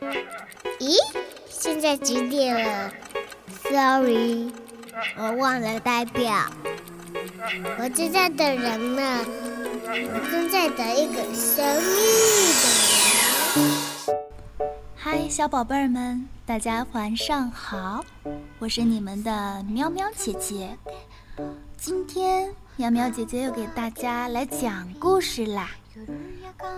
咦，现在几点了？Sorry，我忘了代表。我正在等人呢，我正在等一个神秘的人。嗨，小宝贝儿们，大家晚上好，我是你们的喵喵姐姐。今天喵喵姐姐又给大家来讲故事啦。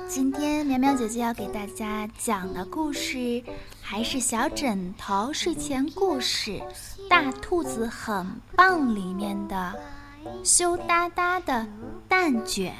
今天苗苗姐姐要给大家讲的故事，还是小枕头睡前故事《大兔子很棒》里面的羞答答的蛋卷。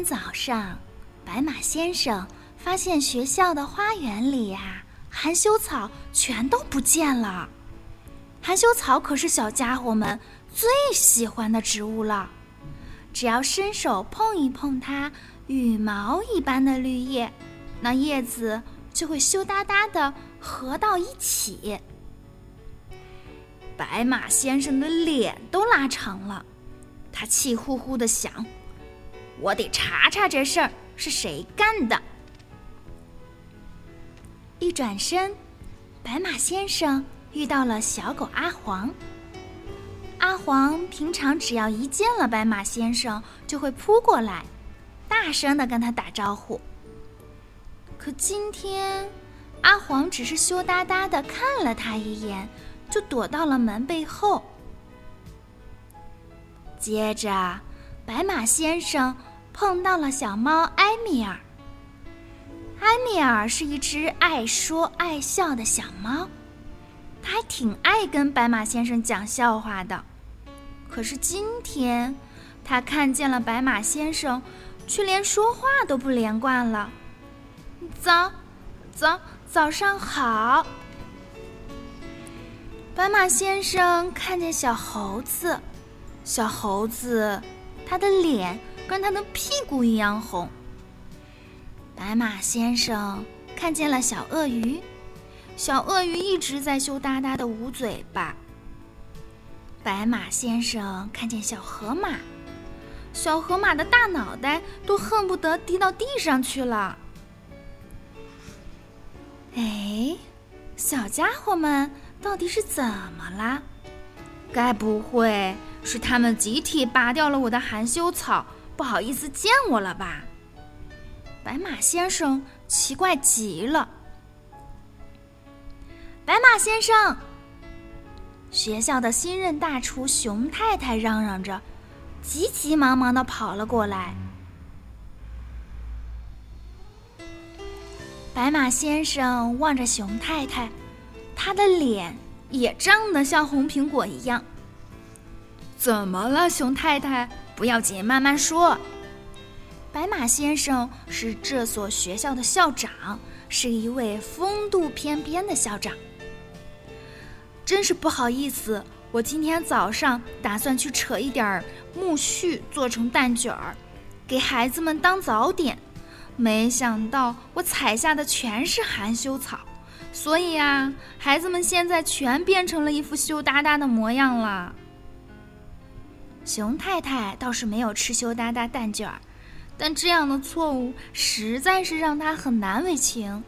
天早上，白马先生发现学校的花园里呀，含羞草全都不见了。含羞草可是小家伙们最喜欢的植物了，只要伸手碰一碰它羽毛一般的绿叶，那叶子就会羞答答的合到一起。白马先生的脸都拉长了，他气呼呼的想。我得查查这事儿是谁干的。一转身，白马先生遇到了小狗阿黄。阿黄平常只要一见了白马先生，就会扑过来，大声的跟他打招呼。可今天，阿黄只是羞答答的看了他一眼，就躲到了门背后。接着，白马先生。碰到了小猫埃米尔。埃米尔是一只爱说爱笑的小猫，它还挺爱跟白马先生讲笑话的。可是今天，它看见了白马先生，却连说话都不连贯了。早，早，早上好。白马先生看见小猴子，小猴子，他的脸。跟他的屁股一样红。白马先生看见了小鳄鱼，小鳄鱼一直在羞答答的捂嘴巴。白马先生看见小河马，小河马的大脑袋都恨不得低到地上去了。哎，小家伙们到底是怎么了？该不会是他们集体拔掉了我的含羞草？不好意思见我了吧？白马先生奇怪极了。白马先生，学校的新任大厨熊太太嚷嚷着，急急忙忙的跑了过来。白马先生望着熊太太，他的脸也涨得像红苹果一样。怎么了，熊太太？不要紧，慢慢说。白马先生是这所学校的校长，是一位风度翩翩的校长。真是不好意思，我今天早上打算去扯一点苜蓿做成蛋卷儿，给孩子们当早点，没想到我采下的全是含羞草，所以啊，孩子们现在全变成了一副羞答答的模样了。熊太太倒是没有吃羞答答蛋卷儿，但这样的错误实在是让她很难为情。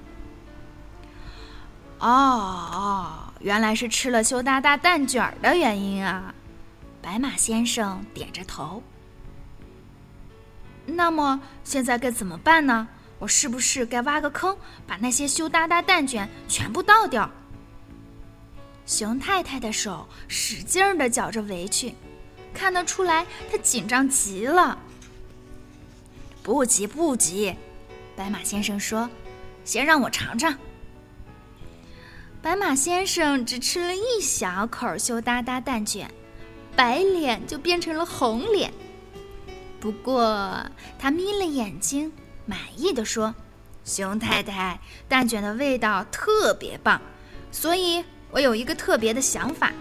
哦哦，原来是吃了羞答答蛋卷儿的原因啊！白马先生点着头。那么现在该怎么办呢？我是不是该挖个坑，把那些羞答答蛋卷全部倒掉？熊太太的手使劲儿地绞着围裙。看得出来，他紧张极了。不急不急，白马先生说：“先让我尝尝。”白马先生只吃了一小口羞答答蛋卷，白脸就变成了红脸。不过他眯了眼睛，满意的说：“熊太太，蛋卷的味道特别棒，所以我有一个特别的想法，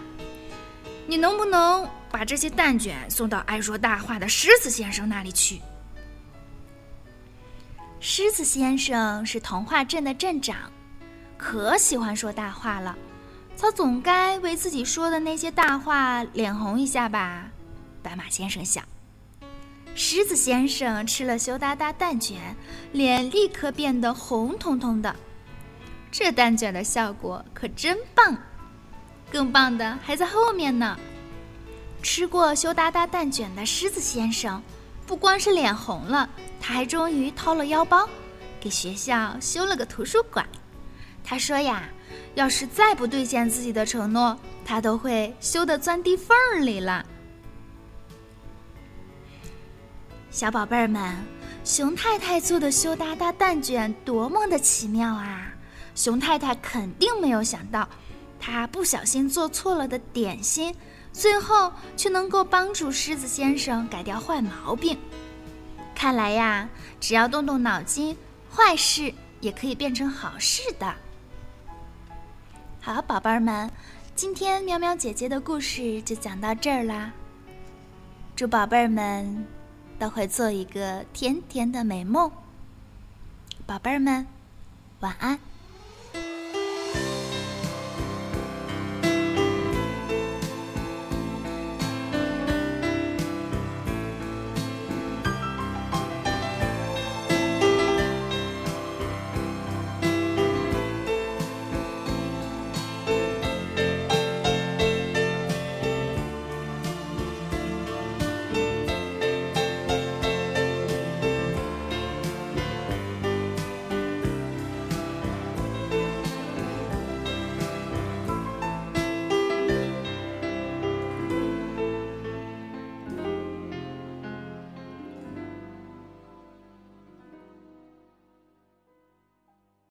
你能不能？”把这些蛋卷送到爱说大话的狮子先生那里去，狮子先生是童话镇的镇长，可喜欢说大话了。他总该为自己说的那些大话脸红一下吧？白马先生想。狮子先生吃了羞答答蛋卷，脸立刻变得红彤彤的。这蛋卷的效果可真棒！更棒的还在后面呢。吃过羞答答蛋卷的狮子先生，不光是脸红了，他还终于掏了腰包，给学校修了个图书馆。他说呀，要是再不兑现自己的承诺，他都会羞得钻地缝里了。小宝贝儿们，熊太太做的羞答答蛋卷多么的奇妙啊！熊太太肯定没有想到，她不小心做错了的点心，最后却能够帮助狮子先生改掉坏毛病。看来呀，只要动动脑筋，坏事也可以变成好事的。好，宝贝儿们，今天喵喵姐姐的故事就讲到这儿啦。祝宝贝儿们都会做一个甜甜的美梦。宝贝儿们，晚安。